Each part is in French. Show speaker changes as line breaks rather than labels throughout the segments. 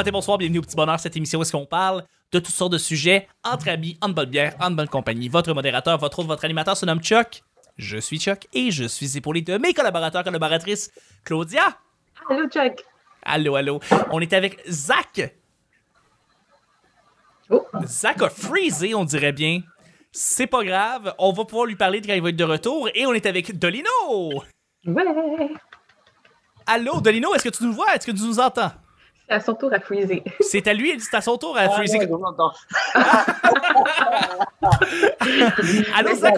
matin, bonsoir, bienvenue au Petit Bonheur, cette émission où est-ce qu'on parle de toutes sortes de sujets entre amis, en bonne bière, en bonne compagnie. Votre modérateur, votre autre, votre animateur se nomme Chuck. Je suis Chuck et je suis épaulé de mes collaborateurs, collaboratrices, Claudia.
Allô, Chuck.
Allô, allô. On est avec Zach.
Oh.
Zach a freezé, on dirait bien. C'est pas grave, on va pouvoir lui parler quand il va être de retour. Et on est avec Dolino.
Ouais.
Allô, Dolino, est-ce que tu nous vois? Est-ce que tu nous entends?
C'est à son tour à freezer.
C'est à lui, c'est à son tour à
Ah,
freezer. Allô, Zach,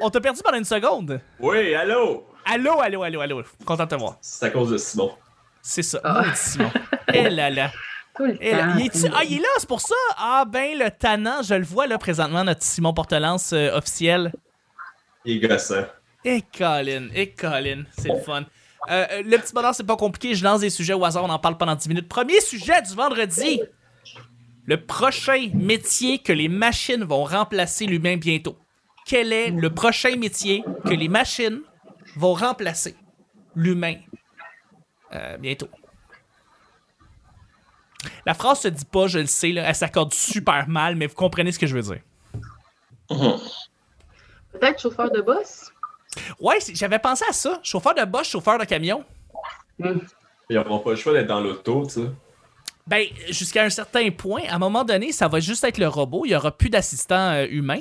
on t'a- perdu pendant une seconde.
Oui, allô?
Allô, allô, allô, allô. Content de te voir.
C'est à cause de Simon.
C'est ça.
Ah.
Maudit Simon. Eh là là.
Tout le
Eh là.
temps.
Il est, ah, il est là, c'est pour ça? Ah, ben, le tannant, je le vois là présentement, notre Simon Portelance euh, officiel.
Il est gossant.
Et Colin, et Colin, c'est le fun. Euh, euh, le petit bonheur, c'est pas compliqué. Je lance des sujets au hasard, on en parle pendant 10 minutes. Premier sujet du vendredi. Le prochain métier que les machines vont remplacer l'humain bientôt. Quel est le prochain métier que les machines vont remplacer l'humain euh, bientôt? La phrase se dit pas, je le sais, elle s'accorde super mal, mais vous comprenez ce que je veux dire.
Peut-être chauffeur de boss?
Ouais, j'avais pensé à ça. Chauffeur de bus, chauffeur de camion.
Hmm.
Ils n'auront pas le choix d'être dans l'auto, tu sais.
Ben, jusqu'à un certain point, à un moment donné, ça va juste être le robot. Il n'y aura plus d'assistant euh, humain.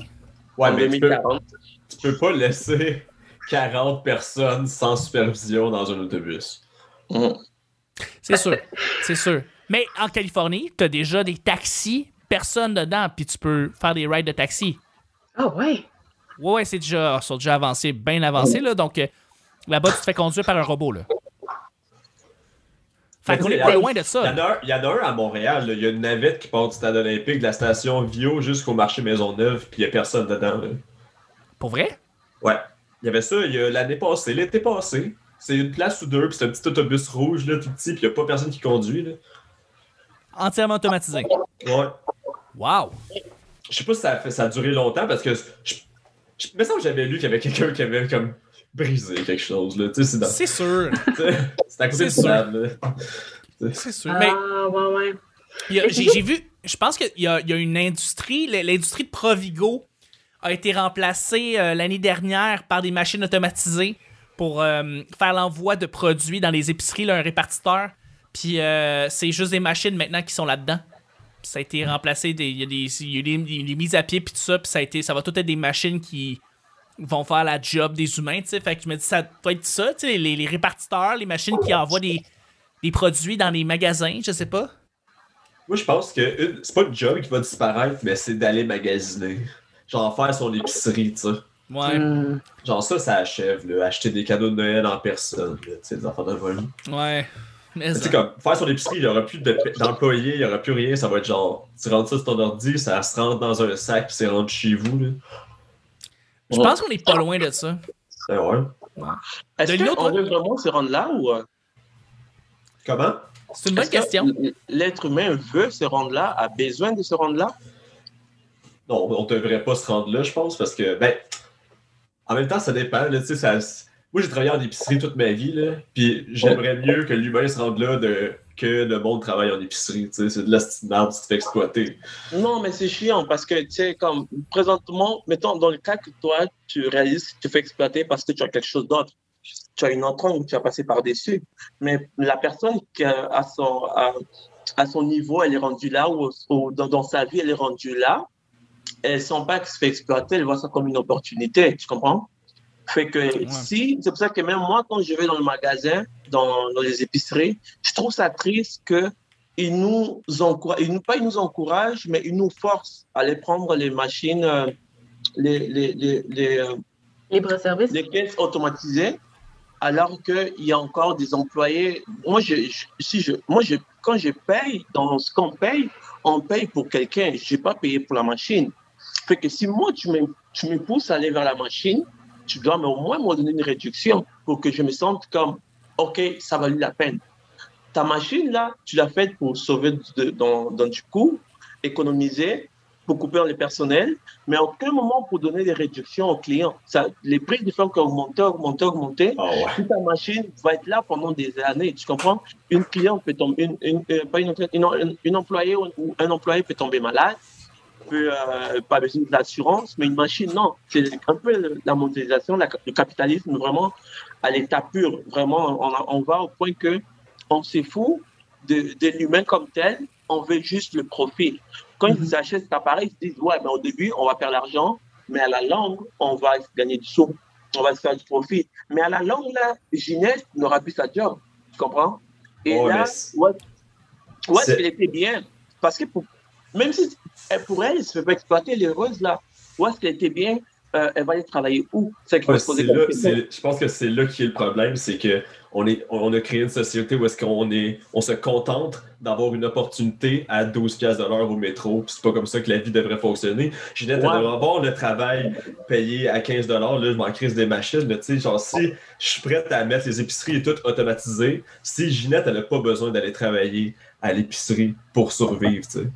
Ouais,
En
mais tu peux,
2040.
tu peux pas laisser 40 personnes sans supervision dans un autobus.
Mhm.
C'est sûr. C'est sûr. Mais en Californie, tu as déjà des taxis, personne dedans, puis tu peux faire des rides de taxi.
Ah ouais.
Ouais, ouais, c'est déjà, ils sont déjà avancés, bien avancés, là. Donc, euh, là-bas, tu te fais conduire par un robot, là. Fait qu'on est pas loin de ça.
il y en a un à Montréal. là. Il y a une navette qui part du stade olympique, de la station Vio jusqu'au marché Maisonneuve, puis il n'y a personne dedans. là.
Pour vrai?
Ouais. Il y avait ça l'année passée, l'été passé. C'est une place ou deux, puis c'est un petit autobus rouge, là, tout petit, puis il n'y a pas personne qui conduit. Là.
Entièrement automatisé.
Ouais.
Wow!
Je sais pas si ça a, fait, ça a duré longtemps parce que je, je, me semble que j'avais lu qu'il y avait quelqu'un qui avait comme brisé quelque chose. Là. Tu sais, c'est dans-
C'est sûr.
c'est à côté
C'est sûr. C'est. Mais
Ah, ouais, ouais.
Il y a- J'ai j'ai vu, je pense qu'il y a, il y a une industrie, l'industrie de Provigo a été remplacée euh, l'année dernière par des machines automatisées pour euh, faire l'envoi de produits dans les épiceries, là, un répartiteur. Puis euh, c'est juste des machines maintenant qui sont là-dedans. Ça a été remplacé, des- il y a des, il y a des, des- des mises à pied puis tout ça, puis ça a été, ça va tout être des machines qui vont faire la job des humains, tu sais. Fait que je me dis, ça doit être ça, tu sais, les, les répartiteurs, les machines qui envoient des, des produits dans les magasins, je sais pas.
Moi, je pense que c'est pas le job qui va disparaître, mais c'est d'aller magasiner. Genre faire son épicerie, tu sais.
Ouais.
Hmm.
Genre ça, ça achève, là. Acheter des cadeaux de Noël en personne, là, tu sais, des enfants de vol.
Ouais. Mais
Tu sais, comme faire son épicerie, il n'y aura plus de- d'employés, il n'y aura plus rien, ça va être genre, tu rentres ça sur ton ordi, ça se rentre dans un sac, puis c'est rendu chez vous, là.
je pense qu'on est pas loin de ça.
Ben ouais.
Est-ce qu'on veut vraiment se rendre là ou?
Comment?
C'est une bonne
est-ce que
question.
L'être humain veut se rendre là, a besoin de se rendre là?
Non, on devrait pas se rendre là, je pense, parce que, ben, en même temps, ça dépend, là, tu sais, ça... Moi, j'ai travaillé en épicerie toute ma vie, là, puis j'aimerais mieux que l'humain se rende là de... que le monde travaille en épicerie, c'est de la tu te fais exploiter.
Non, mais c'est chiant parce que, tu sais, comme présentement, mettons, dans le cas que toi, tu réalises que tu fais exploiter parce que tu as quelque chose d'autre. Tu as une entrante, tu as passé par-dessus. Mais la personne qui a, son, à, à son niveau, elle est rendue là, ou, ou dans, dans sa vie, elle est rendue là, elle sent pas qu'elle se fait exploiter, elle voit ça comme une opportunité, tu comprends? Fait que si, c'est pour ça que même moi, quand je vais dans le magasin, dans, dans les épiceries, je trouve ça triste que ils nous encouragent, ils nous, pas ils nous encouragent, mais ils nous forcent à aller prendre les machines, euh, les, les, les, les, euh, les caisses automatisées, alors qu'il y a encore des employés. Moi, je, je- si je, moi je, quand je paye, dans ce qu'on paye, on paye pour quelqu'un. Je n'ai pas payé pour la machine. Fait que si moi, tu me, tu me pousses à aller vers la machine, tu dois au moins me donner une réduction pour que je me sente comme, OK, ça valut la peine. Ta machine, là, tu l'as faite pour sauver de- dans, dans du coût, économiser, pour couper dans le personnel, mais à aucun moment pour donner des réductions aux clients. Ça, les prix ne font qu'augmenter, augmenter, augmenter.
Ah ouais.
Ta machine va être là pendant des années, tu comprends? Une cliente peut tomber, une, une, euh, une, une, une- une employée ou un employé peut tomber malade, euh, pas besoin d'assurance, mais une machine, non. C'est un peu la mondialisation, la- le capitalisme vraiment à l'état pur. Vraiment, on, on va au point que on se fout de, de l'humain comme tel, on veut juste le profit. Quand
Mhm.
ils achètent cet appareil, ils se disent, ouais, mais au début, on va faire l'argent, mais à la longue, on va gagner du sous, on va se faire du profit. Mais à la longue, là, Ginette n'aura plus sa job, tu comprends? Et
Ouais,
là,
mais c'est-
elle était bien. Parce que pour- même si elle, pour elle, elle se fait pas exploiter, est heureuse là. Où est-ce qu'elle était bien? Euh, elle va aller travailler où? Ça
Ouais,
se poser
là- je pense que c'est là qui est le problème, c'est que on, a créé une société où est-ce qu'on est, on se contente d'avoir une opportunité à 12 pièces de l'heure au métro. C'est pas comme ça que la vie devrait fonctionner. Ginette,
Ouais.
elle devrait avoir le travail payé à 15 Là, je m'en crise des machines. mais Tu sais, genre, si je suis prête à mettre les épiceries et tout automatisé, si Ginette, elle n'a pas besoin d'aller travailler à l'épicerie pour survivre, tu sais.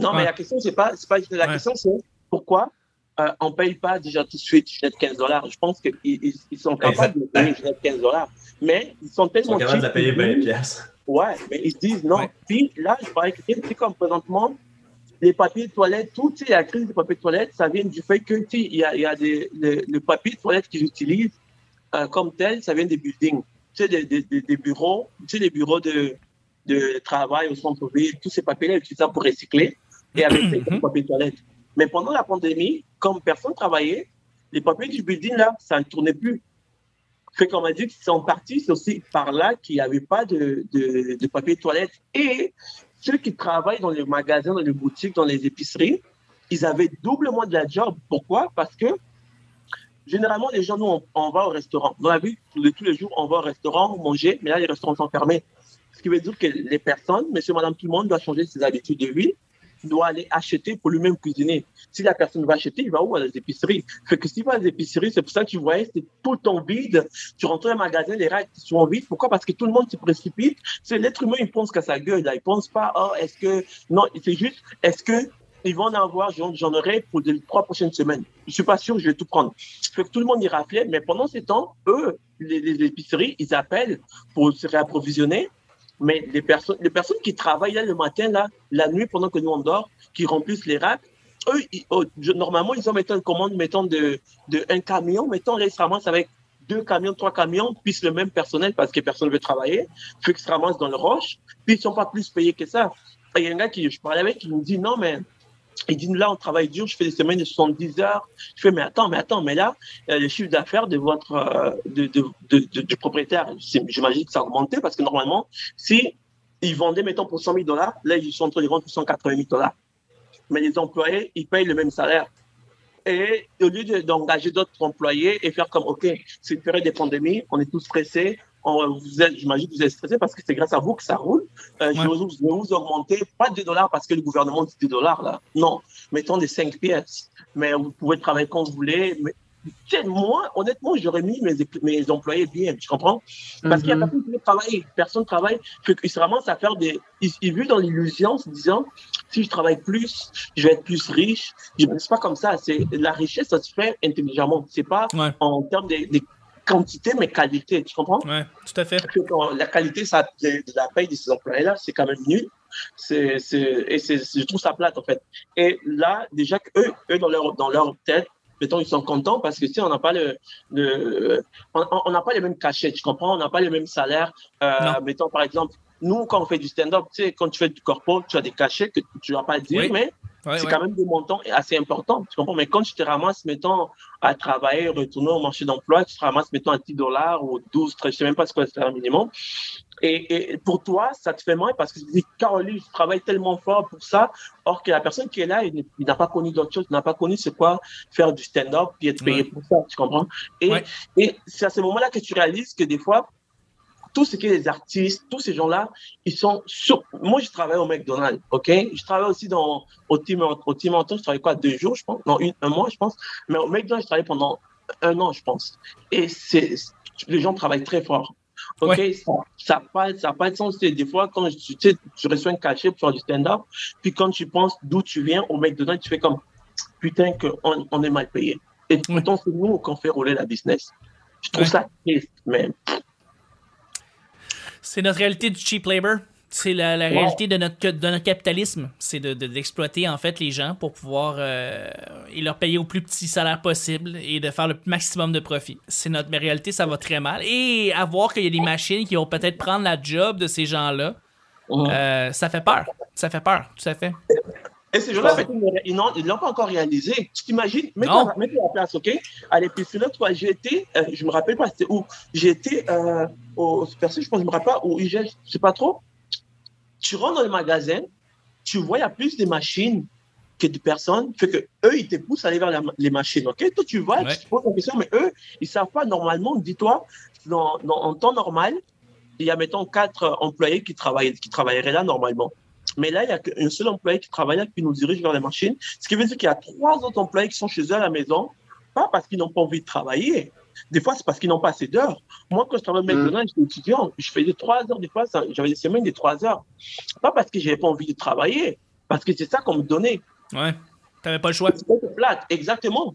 Non, mais la question, c'est pas, c'est pas, la
Ouais.
question, c'est pourquoi euh, on paye pas déjà tout de suite Ginette 15 dollars? Je pense qu'ils ils, ils sont capables de payer Ginette 15 dollars. Mais ils sont
Ils
tellement
sont capables de la
cheap,
payer
ils
20
disent-
pièces.
Ouais, mais ils se disent non.
Ouais.
Puis là, je parlais avec sais, comme présentement, les papiers de toilette, tout, tu sais, la crise des papiers de toilette, ça vient du fait que, tu sais, il y a, il y a des, le, le papier de toilette qu'ils utilisent euh, comme tel, ça vient des buildings, tu sais, des, des, des, des bureaux, tu sais, les bureaux de, de travail au centre-ville, tous ces papiers-là, ils utilisent ça pour recycler et avec ces
Mhm.
papiers de toilette. Mais pendant la pandémie, comme personne travaillait, les papiers du building, là, ça ne tournait plus. Fait qu'on m'a dit qu'ils sont partis, c'est aussi par là qu'il n'y avait pas de, de, de papier toilette. Et ceux qui travaillent dans les magasins, dans les boutiques, dans les épiceries, ils avaient doublement de la job. Pourquoi? Parce que généralement, les gens, nous, on, on va au restaurant. Dans la vie de tous les jours, on va au restaurant manger, mais là, les restaurants sont fermés. Ce qui veut dire que les personnes, monsieur, madame, tout le monde doit changer ses habitudes de vie, doit aller acheter pour lui-même cuisiner. Si la personne va acheter, il va où? À les épiceries Fait que s'il va à les épiceries, c'est pour ça que tu voyais, c'est tout le temps vide. Tu rentres dans un magasin, les règles sont vides. Pourquoi? Parce que tout le monde se précipite. C'est l'être humain, il pense qu'à sa gueule. Là. Il pense pas, oh, est-ce que. Non, c'est juste, est-ce que ils vont en avoir, j'en aurai pour les trois prochaines semaines. Je suis pas sûr je vais tout prendre. Fait que tout le monde y raflait, mais pendant ces temps, eux, les épiceries, ils appellent pour se réapprovisionner. Mais les personnes, les personnes qui travaillent là le matin, là, la nuit, pendant que nous on dort, qui remplissent les racks, eux, ils- oh, normalement, ils ont mettons, une commande, mettons, de, de un camion, mettons, là, ils se ramassent avec deux camions, trois camions, puis le même personnel parce que personne ne veut travailler, fait qu'ils se ramassent dans le roche, puis ils sont pas plus payés que ça. Il y a un gars qui, je parlais avec, qui me dit, non, mais il dit, là, on travaille dur, je fais des semaines de 70 heures. Je fais, mais attends, mais attends, mais là, euh, le chiffre d'affaires de votre, euh, du propriétaire, j'imagine que ça a augmenté parce que normalement, si ils vendaient, mettons, pour 100 000 dollars, là, ils sont en train de vendre pour 180 000 dollars. Mais les employés, ils payent le même salaire. Et au lieu de- d'engager d'autres employés et faire comme, OK, c'est une période de pandémie, on est tous stressés, j'imagine que vous êtes stressés parce que c'est grâce à vous que ça roule. Euh, je,
Ouais.
vais vous, je vais vous augmenter, pas 2 dollars parce que le gouvernement dit 2 dollars, là. Non, mettons des 5 pièces. Mais vous pouvez travailler quand vous voulez. Mais, moi, honnêtement, j'aurais mis mes, employés bien, tu comprends? Parce qu'il y a
Mhm.
personne qui veut travailler. Personne ne travaille. Qu'ils se ramassent à faire des. Ils, ils vivent dans l'illusion, en se disant si je travaille plus, je vais être plus riche. Je- C'est pas comme ça. C'est la richesse, ça se fait intelligemment. C'est pas
Ouais.
en termes de, de quantité, mais qualité. Tu comprends?
Ouais, tout à fait.
Euh, la qualité ça, de, la paye de ces employés-là, c'est quand même nul. C'est, et c'est, je trouve ça plate, en fait. Et là, déjà, eux, eux dans, leur, dans leur tête, mettons, ils sont contents parce que si on n'a pas le, le on n'a pas les mêmes cachets, tu comprends? On n'a pas les mêmes salaires. Euh, mettons, par exemple, nous, quand on fait du stand-up, tu sais, quand tu fais du corpo, tu as des cachets que tu ne vas pas dire,
Oui.
mais
Ouais,
c'est
ouais.
quand même des montants assez importants. Tu comprends? Mais quand tu te ramasses, mettons, à travailler, retourner au marché d'emploi, tu te ramasses, mettons, à 10 dollars ou 12, 13, je sais même pas ce que c'est le minimum. Et, et pour toi, ça te fait mal parce que tu te dis, Caroline, je travaille tellement fort pour ça. Or que la personne qui est là, il, n'a pas connu d'autre chose, il n'a pas connu c'est quoi faire du stand-up puis être payé
Ouais.
pour ça. Tu comprends? Et, et c'est à ce moment-là que tu réalises que des fois, tout ce qui est les artistes, tous ces gens-là, ils sont sur... Moi, je travaille au McDonald's, OK? Je travaille aussi dans, au Tim, au Tim Hortons, je travaille quoi, deux jours, je pense? Non, une- un mois, je pense. Mais au McDonald's, je travaille pendant un an, je pense. Et c'est, les gens travaillent très fort. Ok,
Ouais.
ça n'a pas, ça pas de sens. Des fois, quand tu, tu, sais, tu reçois un cachet pour faire du stand-up, puis quand tu penses d'où tu viens, au dedans, tu fais comme putain qu'on on est mal payé. Et pourtant, c'est nous qu'on fait rouler la business. Je trouve
Ouais.
ça triste, mais
C'est notre réalité du cheap labor. C'est la, réalité de notre, de notre capitalisme. C'est de, de- d'exploiter en fait les gens pour pouvoir euh, et leur payer au plus petit salaire possible et de faire le maximum de profit. C'est notre mais réalité, ça va très mal. Et à voir qu'il y a des machines qui vont peut-être prendre la job de ces gens-là, euh, ça fait peur. Ça fait peur, tout à fait.
Et ces gens-là, ils ils l'ont pas encore réalisé. Tu t'imagines, mets-toi à la place, OK? À l'épicerie, toi, été, euh, je me rappelle pas, c'était où? Été euh, au Super je pense, je me rappelle pas, ou je sais pas trop. Tu rentres dans le magasin, tu vois, il y a plus de machines que de personnes, fait que eux, ils te poussent à aller vers la- les machines, OK? Toi, tu vois,
Ouais.
tu te poses la question, mais eux, ils savent pas, normalement, dis-toi, dans, dans, en temps normal, il y a, mettons, quatre euh, employés qui, travaillent, qui travailleraient là normalement. Mais là, il y a qu'un seul employé qui travaille qui nous dirige vers les machines. Ce qui veut dire qu'il y a trois autres employés qui sont chez eux à la maison, pas parce qu'ils n'ont pas envie de travailler. Des fois, c'est parce qu'ils n'ont pas assez d'heures. Moi, quand je travaillais
Mm.
maintenant, j'étais étudiant. Je faisais trois heures, des fois, j'avais des semaines de trois heures. Pas parce que j'avais pas envie de travailler, parce que c'est ça qu'on me donnait.
Ouais. T'avais pas le choix.
C'était plate, exactement.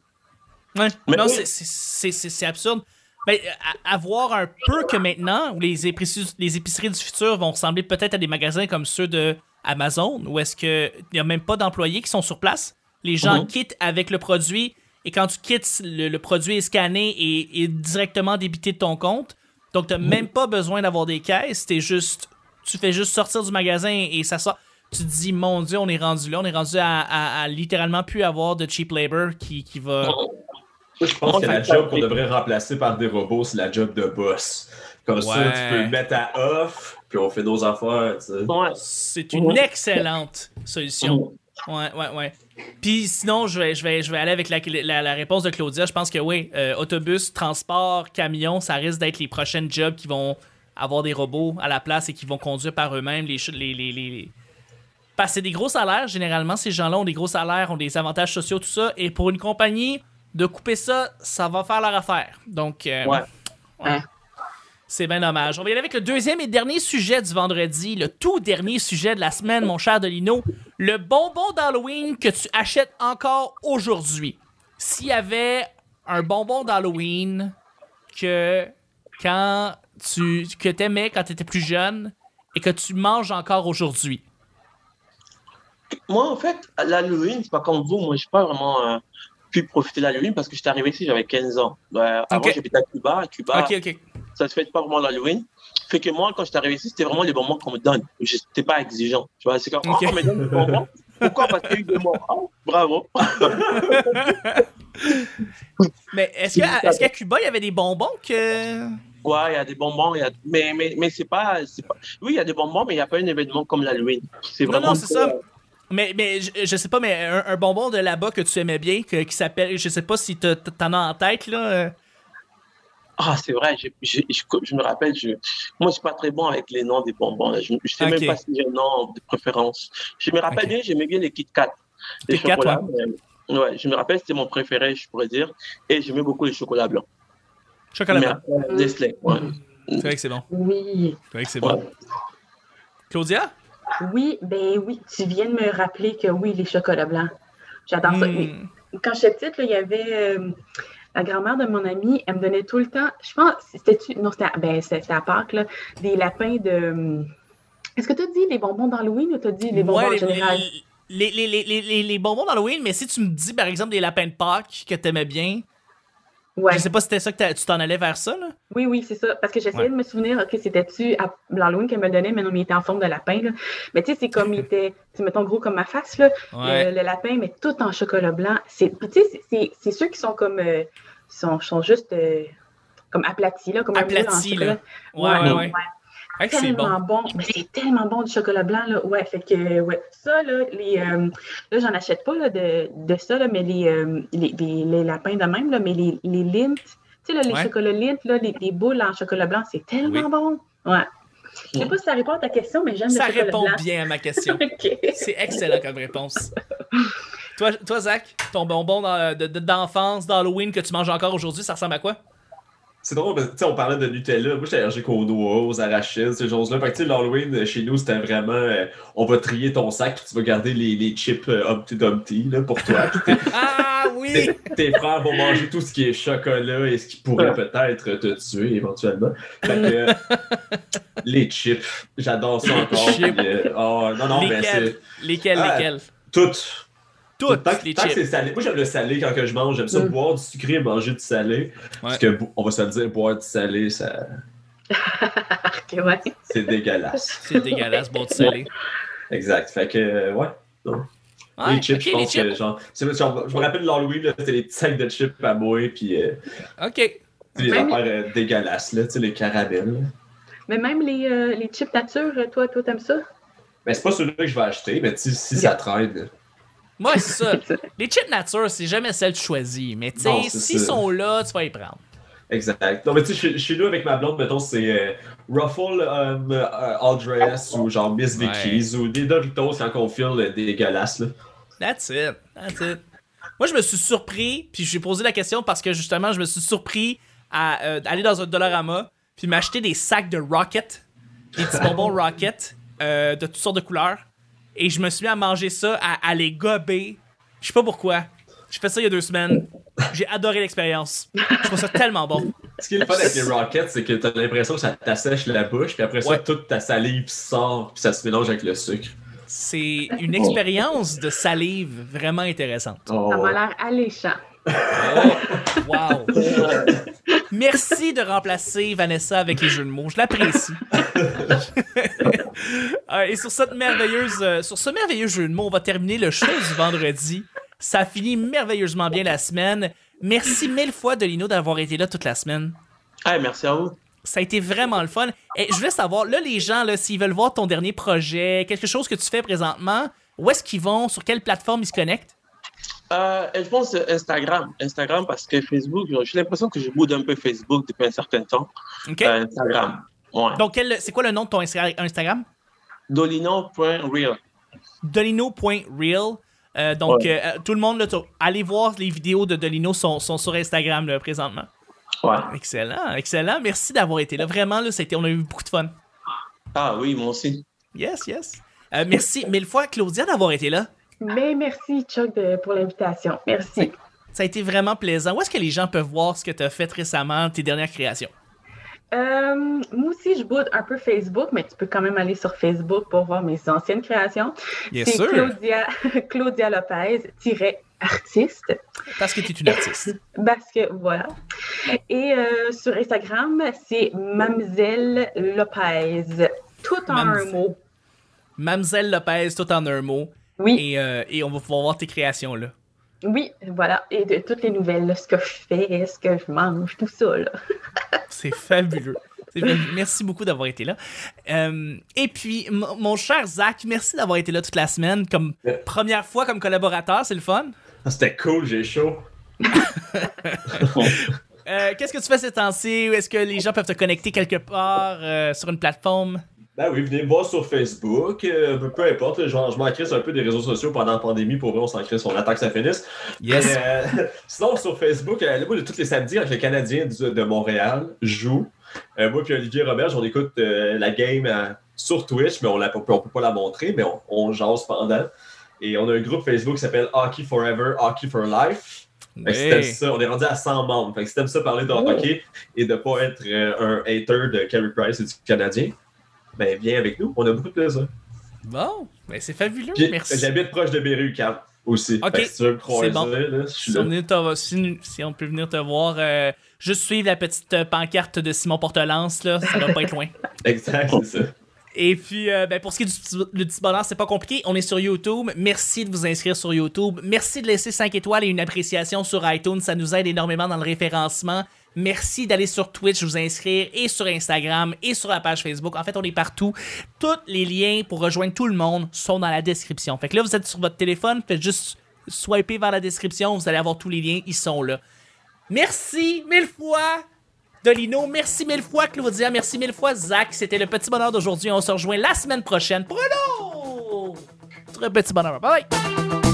Ouais.
Mais
non,
oui.
c'est- absurde. Ben, à, à voir un peu que maintenant, où les épiceries, les épiceries du futur vont ressembler peut-être à des magasins comme ceux de Amazon, où est-ce qu'il n'y a même pas d'employés qui sont sur place. Les gens
Mhm.
quittent avec le produit et quand tu quittes, le, le produit est scanné et est directement débité de ton compte. Donc, tu n'as même pas besoin d'avoir des caisses. T'es juste, tu fais juste sortir du magasin et ça sort. Tu te dis, mon Dieu, on est rendu là. On est rendu à, à- à littéralement plus avoir de cheap labor qui, qui va.
Moi, je pense que la job qu'on devrait remplacer par des robots, c'est la job de boss. Comme ça, tu peux le mettre à off, puis on fait nos affaires, tu sais.
Ouais.
C'est une excellente solution. Ouais, ouais, ouais. Puis sinon, je vais, je vais, je vais aller avec la, la, la réponse de Claudia. Je pense que oui, euh, autobus, transport, camion, ça risque d'être les prochaines jobs qui vont avoir des robots à la place et qui vont conduire par eux-mêmes les, les, les, les, les- Parce que c'est des gros salaires, généralement, ces gens-là ont des gros salaires, ont des avantages sociaux, tout ça. Et pour une compagnie, de couper ça, ça va faire leur affaire. Donc, euh,
Ouais.
Ouais.
C'est bien dommage. On va y aller avec le deuxième et dernier sujet du vendredi, le tout dernier sujet de la semaine, mon cher Dolino. Le bonbon d'Halloween que tu achètes encore aujourd'hui. S'il y avait un bonbon d'Halloween que quand tu que t'aimais quand tu étais plus jeune et que tu manges encore aujourd'hui.
Moi, en fait, l'Halloween, c'est pas comme vous. Moi, j'ai pas vraiment euh, pu profiter de l'Halloween parce que j'étais arrivé ici, j'avais 15 ans. Euh, Avant,
Ok.
j'habitais à Cuba. À Cuba,
ok, ok.
Ça se fait pas vraiment l'Halloween. Fait que moi, quand j'étais arrivé ici, c'était vraiment les bonbons qu'on me donne. J'étais pas exigeant. Tu vois, c'est comme,
Ok.
oh, on me donne des bonbons. Pourquoi? Parce qu'il y a eu des morts. Oh, bravo.
Mais est-ce qu'à est qu'à Cuba, il y avait des bonbons que.
Ouais, il y a des bonbons. il Y a... Mais, mais, mais c'est pas, c'est pas. Oui, il y a des bonbons, mais il n'y a pas un événement comme l'Halloween. C'est
Non,
vraiment.
non, c'est ça. Mais, mais je, je sais pas, mais un, un bonbon de là-bas que tu aimais bien, que- qui s'appelle. Je sais pas si t'as- t'en as en tête, là.
Ah, c'est vrai, je, je, je, je me rappelle, je, moi, je suis pas très bon avec les noms des bonbons. Là. Je ne sais même pas si j'ai un nom de préférence. Je me rappelle bien, j'aimais bien les Kit Kat. Les
Kit Kat,
chocolats. mais- ouais, je me rappelle, c'était mon préféré, je pourrais dire. Et j'aimais beaucoup les chocolats blancs.
Chocolat blanc.
Nestlé. Ouais.
C'est vrai que c'est bon.
Oui,
C'est vrai que c'est
Ouais.
bon. Claudia?
oui, ben oui, tu viens de me rappeler que oui, les chocolats blancs. J'adore ça. Mais
Hmm.
quand j'étais petite, là, il y avait euh, la grand-mère de mon amie, elle me donnait tout le temps, je pense, c'était non, c'était à- ben, à Pâques, là, des lapins de. euh, Est-ce que tu as dit les bonbons d'Halloween ou tu as dit les bonbons
Ouais,
en
les,
général?
les, les, les, les, les- les bonbons d'Halloween, mais si tu me dis, par exemple, des lapins de Pâques que t'aimais bien,
Ouais.
je sais pas si c'était ça que tu t'en allais vers ça, là.
Oui, oui, c'est ça. Parce que j'essayais
Ouais.
de me souvenir, OK, c'était-tu à l'Halloween qu'elle me donnait, mais non, mais il était en forme de lapin. Là. Mais tu sais, c'est comme il était, tu mettons gros comme ma face, là,
Ouais.
le, le lapin, mais tout en chocolat blanc. Tu sais, c'est- ceux qui sont comme, euh, sont, sont juste euh, comme aplatis, là, comme
Aplatis,
chocolat.
Ouais, ouais, ouais. C'est
Tellement
bon.
bon. Mais c'est tellement bon du chocolat blanc, là. Ouais, fait que, ouais. Ça, là, les, euh, là, j'en achète pas, là, de, de ça, là, mais les, euh, les, les, les lapins de même, là, mais les, les lints, tu sais, là, les
Ouais.
chocolats lints, là, les, les boules en chocolat blanc, c'est tellement
Oui.
bon. Ouais. Je sais pas si ça répond à ta question, mais j'aime
Ça
le chocolat
répond bien à ma question. C'est excellent comme réponse. toi, toi, Zach, ton bonbon d'enfance, d'Halloween que tu manges encore aujourd'hui, ça ressemble à quoi?
C'est drôle, parce que, tu sais, on parlait de Nutella. Moi, j'étais allergique aux noix, aux arachides, ces choses-là. Fait que, tu sais, l'Halloween, chez nous, c'était vraiment, euh, on va trier ton sac, puis tu vas garder les, les chips euh, Humpty Dumpty, là, pour toi.
Ah oui!
tes, frères vont manger tout ce qui est chocolat et ce qui pourrait peut-être te tuer éventuellement. Fait que, euh, les chips, j'adore ça encore.
Chips.
puis, euh, oh, non, non, mais
lesquels?
c'est
Lesquels?
Ah,
Lesquels?
Tout.
Toutes
Tant, que-
les
tant
chips.
salé. Moi, j'aime le salé quand que je mange. J'aime ça
Mm.
boire du sucré et manger du salé. Parce que, on va se le dire, boire du salé, ça,
Ok, ouais.
c'est dégueulasse.
C'est dégueulasse, bon de salé.
Exact. Fait que, euh, ouais.
Ouais,
les chips, je
les
pense que, genre, genre, je me rappelle de l'Halloween, c'était les petits sacs de chips à moi, puis euh,
Ok.
les
Même-
affaires euh, dégueulasses, là, tu sais, les caramels.
Mais même les, euh, les chips nature, toi, toi, t'aimes ça?
Mais c'est pas celui-là que je vais acheter, mais si ça traîne.
Moi, c'est ça. Les chips nature, c'est jamais celle que tu choisis. Mais tu sais, s'ils sont là, tu vas les prendre.
Exact. Non, mais tu sais, chez, nous, avec ma blonde, mettons, c'est euh, Ruffle um, euh, All Dress ou genre Miss
Ouais.
Vicky's ou des Doritos quand on file euh, dégueulasses, là.
That's it. That's it. Moi, je me suis surpris, puis j'ai posé la question parce que justement, je me suis surpris à euh, aller dans un Dollarama, puis m'acheter des sacs de Rocket, des petits bonbons Rocket euh, de toutes sortes de couleurs. Et je me suis mis à manger ça, à, à les gober. Je sais pas pourquoi. J'ai fait ça il y a deux semaines. J'ai adoré l'expérience. Je trouve ça tellement bon.
Ce qui est le fun avec les Rockets, c'est que t'as l'impression que ça t'assèche la bouche, puis après ça,
Ouais.
toute ta salive sort, puis ça se mélange avec le sucre.
C'est une expérience de salive vraiment intéressante.
Oh,
Ça m'a l'air alléchant.
Oh, wow. Merci de remplacer Vanessa avec les jeux de mots. Je l'apprécie. Euh, et sur cette merveilleuse, euh, sur ce merveilleux jeu de mots, on va terminer le show du vendredi. Ça finit merveilleusement bien la semaine. Merci mille fois, Delino, d'avoir été là toute la semaine.
Ah, merci à vous.
Ça a été vraiment le fun. Et je voulais savoir, là, les gens, là, s'ils veulent voir ton dernier projet, quelque chose que tu fais présentement, où est-ce qu'ils vont? Sur quelle plateforme ils se connectent?
Euh, je pense Instagram. Instagram parce que Facebook, j'ai l'impression que je boude un peu Facebook depuis un certain temps. Euh, Instagram. Ouais.
Donc, c'est quoi le nom de ton Insta- Instagram?
Dolino.real.
Dolino.real. Euh, donc,
Ouais.
tout le monde, là, allez voir les vidéos de Dolino sont, sont sur Instagram là, présentement.
Ouais.
Excellent, excellent. Merci d'avoir été là. Vraiment, là, ça a été- on a eu beaucoup de fun.
Ah oui, moi aussi.
Yes, yes. Merci mille fois, Claudia, d'avoir été là.
Mais merci, Chuck, de- pour l'invitation. Merci.
Ça a été vraiment plaisant. Où est-ce que les gens peuvent voir ce que tu as fait récemment, tes dernières créations?
Euh, moi aussi, je boude un peu Facebook, mais tu peux quand même aller sur Facebook pour voir mes anciennes créations.
Bien
C'est
sûr,
Claudia, Claudia Lopez-artiste.
parce que tu es une artiste.
Parce que voilà. Et euh, sur Instagram, c'est Mamzelle Lopez. Tout en
Mamzelle.
un mot.
Mamzelle Lopez, tout en un mot.
Oui,
Et, euh, et on va pouvoir voir tes créations là.
oui, voilà. Et de toutes les nouvelles, là, ce que je fais, ce que je mange, tout ça. Là.
C'est fabuleux. Merci beaucoup d'avoir été là. Euh, et puis, mon cher Zach, merci d'avoir été là toute la semaine. Comme première fois comme collaborateur, c'est le fun?
Ah, C'était cool, j'ai chaud.
Euh, Qu'est-ce que tu fais ces temps-ci? Est-ce que les gens peuvent te connecter quelque part euh, sur une plateforme?
Ben oui, venez me voir sur Facebook, euh, peu, peu importe, genre, je m'en crisse un peu des réseaux sociaux pendant la pandémie, pour vrai, on s'en crisse, on attend que ça finisse.
Yes.
Mais, euh, sinon, sur Facebook, euh, moi, tous les samedis, avec le Canadien du- de Montréal, joue. Euh, moi puis Olivier Roberge, on écoute euh, la game euh, sur Twitch, mais on ne peut pas la montrer, mais on, on jase pendant. Et on a un groupe Facebook qui s'appelle Hockey Forever, Hockey for Life. Fait que si t'aimes
Ouais.
ça, on est rendu à 100 membres. Fait que si t'aimes ça parler de
Oh.
hockey et de pas être euh, un hater de Carey Price et du Canadien, ben viens avec nous, on a beaucoup de plaisir.
Bon, ben c'est fabuleux.
Puis,
Merci.
J'habite proche de Berry-UQAM aussi.
Ok,
si tu veux me croiser,
bon.
là,
Si
là.
on, si- si on peut venir te voir, euh, juste suivre la petite euh, pancarte de Simon Portelance, là, ça va pas être loin.
Exact, c'est ça.
Et puis, euh, ben, pour ce qui est du le petit bonheur, c'est pas compliqué. On est sur YouTube. Merci de vous inscrire sur YouTube. Merci de laisser 5 étoiles et une appréciation sur iTunes. Ça nous aide énormément dans le référencement. Merci d'aller sur Twitch, vous inscrire, et sur Instagram, et sur la page Facebook. En fait, on est partout. Tous les liens pour rejoindre tout le monde sont dans la description. Fait que là, vous êtes sur votre téléphone, faites juste swiper vers la description. Vous allez avoir tous les liens. Ils sont là. Merci mille fois, Dolino. Merci mille fois, Claudia. Merci mille fois, Zach. C'était le petit bonheur d'aujourd'hui. On se rejoint la semaine prochaine pour un autre petit bonheur. Bye bye.